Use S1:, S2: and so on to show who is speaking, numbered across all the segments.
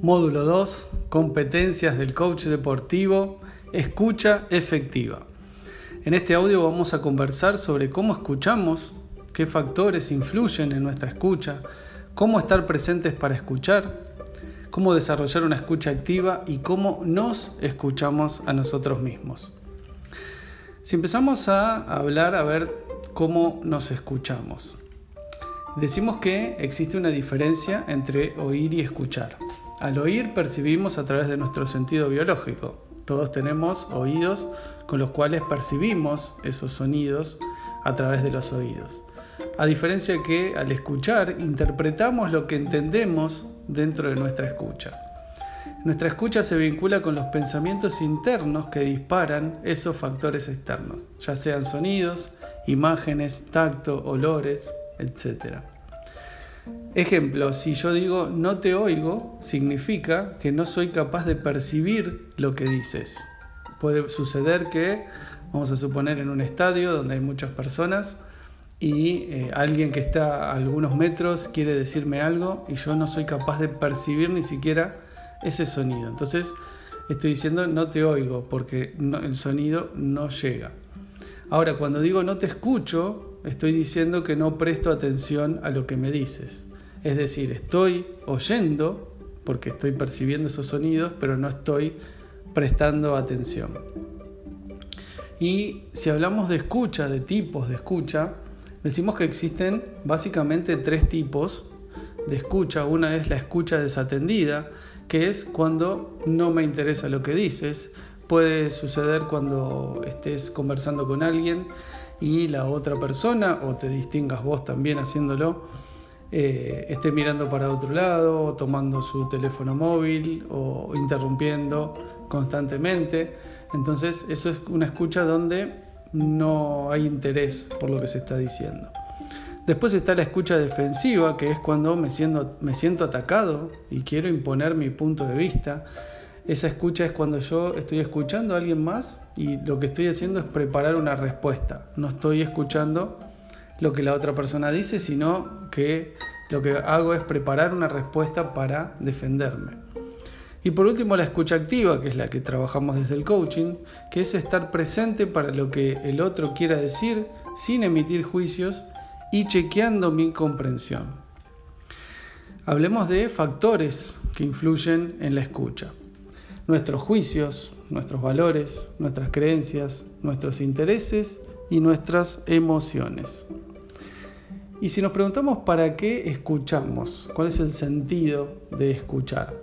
S1: Módulo 2, competencias del coach deportivo, escucha efectiva. En este audio vamos a conversar sobre cómo escuchamos, qué factores influyen en nuestra escucha, cómo estar presentes para escuchar, cómo desarrollar una escucha activa y cómo nos escuchamos a nosotros mismos. Si empezamos a hablar a ver cómo nos escuchamos. Decimos que existe una diferencia entre oír y escuchar. Al oír percibimos a través de nuestro sentido biológico. Todos tenemos oídos con los cuales percibimos esos sonidos a través de los oídos. A diferencia que al escuchar interpretamos lo que entendemos dentro de nuestra escucha. Nuestra escucha se vincula con los pensamientos internos que disparan esos factores externos, ya sean sonidos, imágenes, tacto, olores, etc. Ejemplo, si yo digo no te oigo, significa que no soy capaz de percibir lo que dices. Puede suceder que, vamos a suponer, en un estadio donde hay muchas personas y eh, alguien que está a algunos metros quiere decirme algo y yo no soy capaz de percibir ni siquiera ese sonido. Entonces estoy diciendo no te oigo porque el sonido no llega. Ahora, cuando digo no te escucho, estoy diciendo que no presto atención a lo que me dices. Es decir, estoy oyendo porque estoy percibiendo esos sonidos, pero no estoy prestando atención. Y si hablamos de escucha, de tipos de escucha, decimos que existen básicamente tres tipos de escucha. Una es la escucha desatendida, que es cuando no me interesa lo que dices. Puede suceder cuando estés conversando con alguien y la otra persona, o te distingas vos también haciéndolo, eh, esté mirando para otro lado, tomando su teléfono móvil, o interrumpiendo constantemente. Entonces eso es una escucha donde no hay interés por lo que se está diciendo. Después está la escucha defensiva, que es cuando me siento, me siento atacado y quiero imponer mi punto de vista. Esa escucha es cuando yo estoy escuchando a alguien más y lo que estoy haciendo es preparar una respuesta. No estoy escuchando lo que la otra persona dice, sino que lo que hago es preparar una respuesta para defenderme. Y por último, la escucha activa, que es la que trabajamos desde el coaching, que es estar presente para lo que el otro quiera decir sin emitir juicios y chequeando mi comprensión. Hablemos de factores que influyen en la escucha. Nuestros juicios, nuestros valores, nuestras creencias, nuestros intereses y nuestras emociones. Y si nos preguntamos para qué escuchamos, cuál es el sentido de escuchar,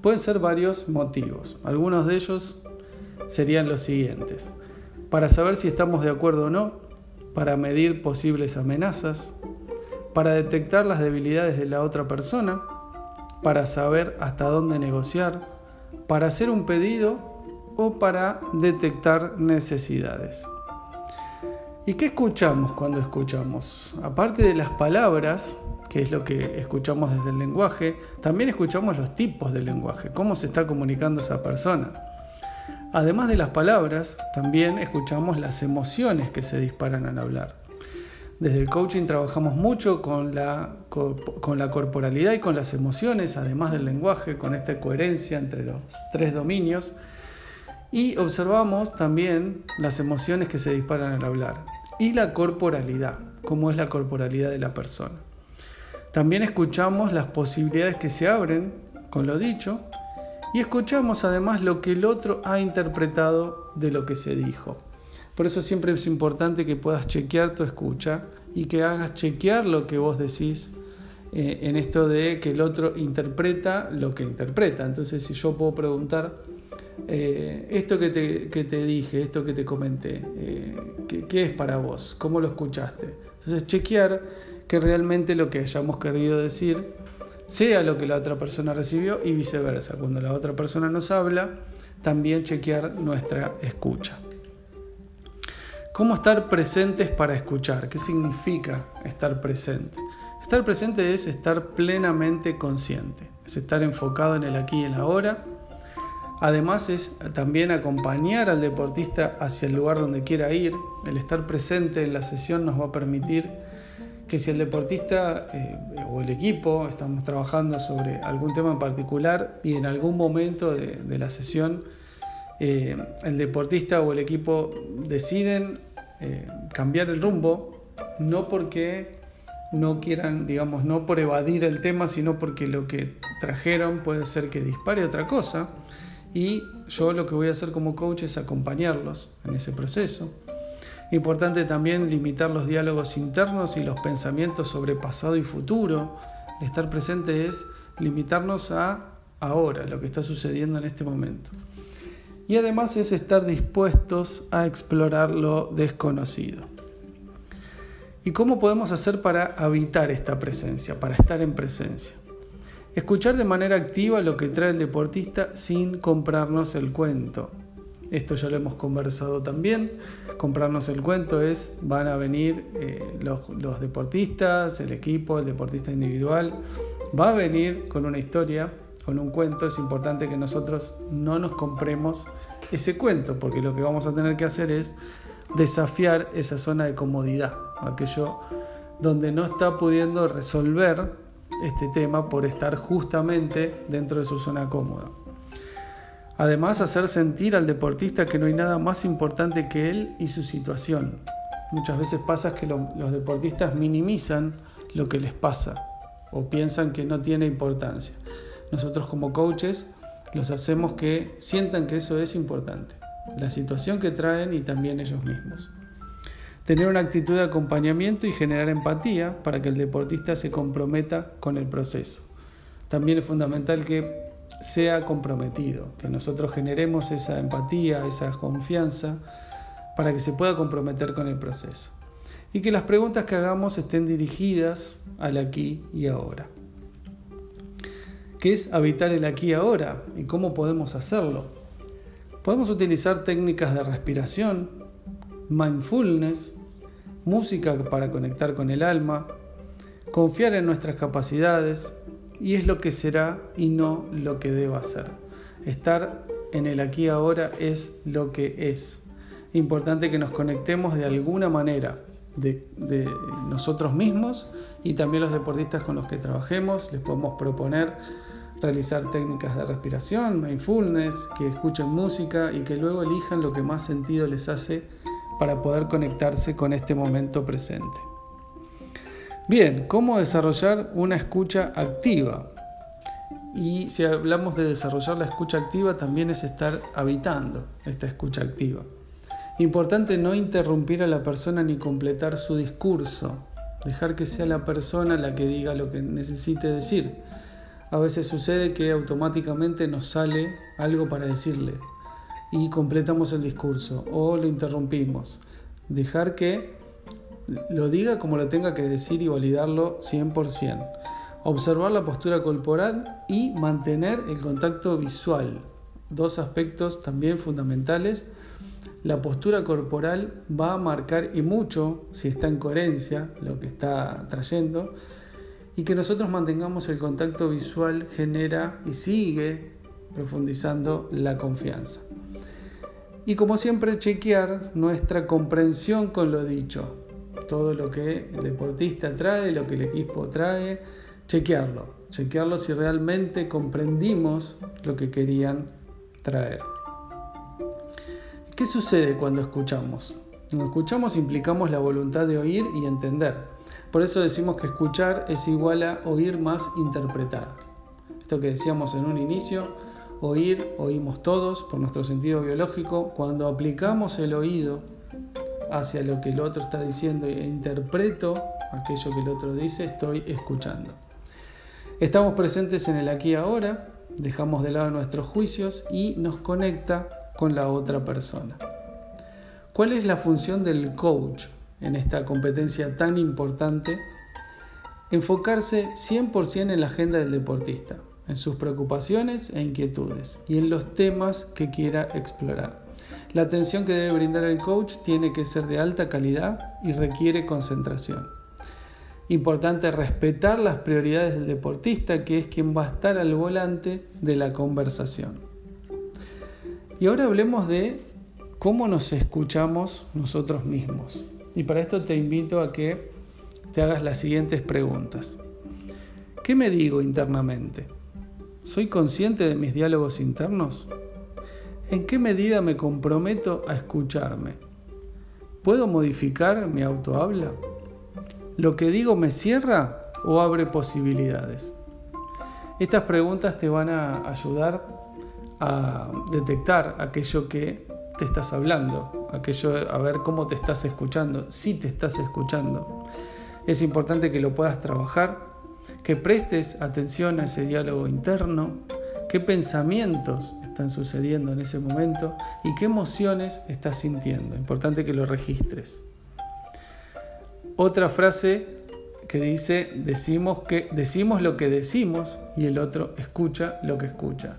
S1: pueden ser varios motivos. Algunos de ellos serían los siguientes. Para saber si estamos de acuerdo o no, para medir posibles amenazas, para detectar las debilidades de la otra persona, para saber hasta dónde negociar, para hacer un pedido o para detectar necesidades. ¿Y qué escuchamos cuando escuchamos? Aparte de las palabras, que es lo que escuchamos desde el lenguaje, también escuchamos los tipos del lenguaje, cómo se está comunicando esa persona. Además de las palabras, también escuchamos las emociones que se disparan al hablar. Desde el coaching trabajamos mucho con la, corporalidad y con las emociones, además del lenguaje, con esta coherencia entre los tres dominios. Y observamos también las emociones que se disparan al hablar y la corporalidad, cómo es la corporalidad de la persona. También escuchamos las posibilidades que se abren con lo dicho y escuchamos además lo que el otro ha interpretado de lo que se dijo. Por eso siempre es importante que puedas chequear tu escucha y que hagas chequear lo que vos decís eh, en esto de que el otro interpreta lo que interpreta. Entonces si yo puedo preguntar, eh, esto que te, dije, esto que te comenté, eh, ¿qué, ¿qué, es para vos? ¿Cómo lo escuchaste? Entonces chequear que realmente lo que hayamos querido decir sea lo que la otra persona recibió y viceversa. Cuando la otra persona nos habla, también chequear nuestra escucha. ¿Cómo estar presentes para escuchar? ¿Qué significa estar presente? Estar presente es estar plenamente consciente, es estar enfocado en el aquí y en ahora. Además es también acompañar al deportista hacia el lugar donde quiera ir. El estar presente en la sesión nos va a permitir que si el deportista eh, o el equipo estamos trabajando sobre algún tema en particular y en algún momento de, la sesión eh, el deportista o el equipo deciden eh, cambiar el rumbo, no porque no quieran, digamos, no por evadir el tema, sino porque lo que trajeron puede ser que dispare otra cosa. Y yo lo que voy a hacer como coach es acompañarlos en ese proceso. Importante también limitar los diálogos internos y los pensamientos sobre pasado y futuro. estar presente es limitarnos a ahora, lo que está sucediendo en este momento. Y además es estar dispuestos a explorar lo desconocido. ¿Y cómo podemos hacer para habitar esta presencia, para estar en presencia? Escuchar de manera activa lo que trae el deportista sin comprarnos el cuento. Esto ya lo hemos conversado también. Comprarnos el cuento es, van a venir eh, los, los deportistas, el equipo, el deportista individual, va a venir con una historia, con un cuento. Es importante que nosotros no nos compremos ese cuento, porque lo que vamos a tener que hacer es desafiar esa zona de comodidad, aquello donde no está pudiendo resolver este tema por estar justamente dentro de su zona cómoda. Además, hacer sentir al deportista que no hay nada más importante que él y su situación. Muchas veces pasa que los deportistas minimizan lo que les pasa o piensan que no tiene importancia. Nosotros como coaches los hacemos que sientan que eso es importante la situación que traen y también ellos mismos. Tener una actitud de acompañamiento y generar empatía para que el deportista se comprometa con el proceso. También es fundamental que sea comprometido, que nosotros generemos esa empatía, esa confianza para que se pueda comprometer con el proceso. Y que las preguntas que hagamos estén dirigidas al aquí y ahora. ¿Qué es habitar el aquí y ahora? ¿Y cómo podemos hacerlo? Podemos utilizar técnicas de respiración, mindfulness, música para conectar con el alma, confiar en nuestras capacidades y es lo que será y no lo que deba ser. Estar en el aquí ahora es lo que es. Importante que nos conectemos de alguna manera de, nosotros mismos y también los deportistas con los que trabajemos. Les podemos proponer realizar técnicas de respiración, mindfulness, que escuchen música y que luego elijan lo que más sentido les hace para poder conectarse con este momento presente. Bien, ¿cómo desarrollar una escucha activa? Y si hablamos de desarrollar la escucha activa, también es estar habitando esta escucha activa. Importante no interrumpir a la persona ni completar su discurso, dejar que sea la persona la que diga lo que necesite decir a veces sucede que automáticamente nos sale algo para decirle y completamos el discurso o lo interrumpimos. Dejar que lo diga como lo tenga que decir y validarlo 100%. Observar la postura corporal y mantener el contacto visual. Dos aspectos también fundamentales. La postura corporal va a marcar y mucho si está en coherencia lo que está trayendo y que nosotros mantengamos el contacto visual genera y sigue profundizando la confianza. Y como siempre, chequear nuestra comprensión con lo dicho. Todo lo que el deportista trae, lo que el equipo trae, chequearlo. Chequearlo si realmente comprendimos lo que querían traer. ¿Qué sucede cuando escuchamos? Cuando escuchamos implicamos la voluntad de oír y entender. Por eso decimos que escuchar es igual a oír más interpretar. Esto que decíamos en un inicio, oír, oímos todos por nuestro sentido biológico. Cuando aplicamos el oído hacia lo que el otro está diciendo e interpreto aquello que el otro dice, estoy escuchando. Estamos presentes en el aquí y ahora, dejamos de lado nuestros juicios y nos conecta con la otra persona. ¿Cuál es la función del coach en esta competencia tan importante, enfocarse 100% en la agenda del deportista, en sus preocupaciones e inquietudes y en los temas que quiera explorar. La atención que debe brindar el coach tiene que ser de alta calidad y requiere concentración. Importante respetar las prioridades del deportista, que es quien va a estar al volante de la conversación. Y ahora hablemos de cómo nos escuchamos nosotros mismos. Y para esto te invito a que te hagas las siguientes preguntas. ¿Qué me digo internamente? ¿Soy consciente de mis diálogos internos? ¿En qué medida me comprometo a escucharme? ¿Puedo modificar mi autohabla? ¿Lo que digo me cierra o abre posibilidades? Estas preguntas te van a ayudar a detectar aquello que te estás hablando, aquello a ver cómo te estás escuchando, si te estás escuchando. Es importante que lo puedas trabajar que prestes atención a ese diálogo interno, qué pensamientos están sucediendo en ese momento y qué emociones estás sintiendo. Importante que lo registres. Otra frase que dice, decimos, que, decimos lo que decimos y el otro escucha lo que escucha.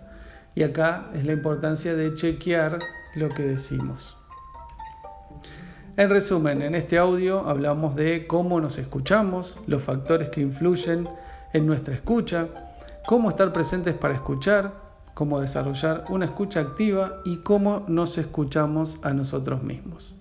S1: Y acá es la importancia de chequear lo que decimos. En resumen, en este audio hablamos de cómo nos escuchamos, los factores que influyen en nuestra escucha, cómo estar presentes para escuchar, cómo desarrollar una escucha activa y cómo nos escuchamos a nosotros mismos.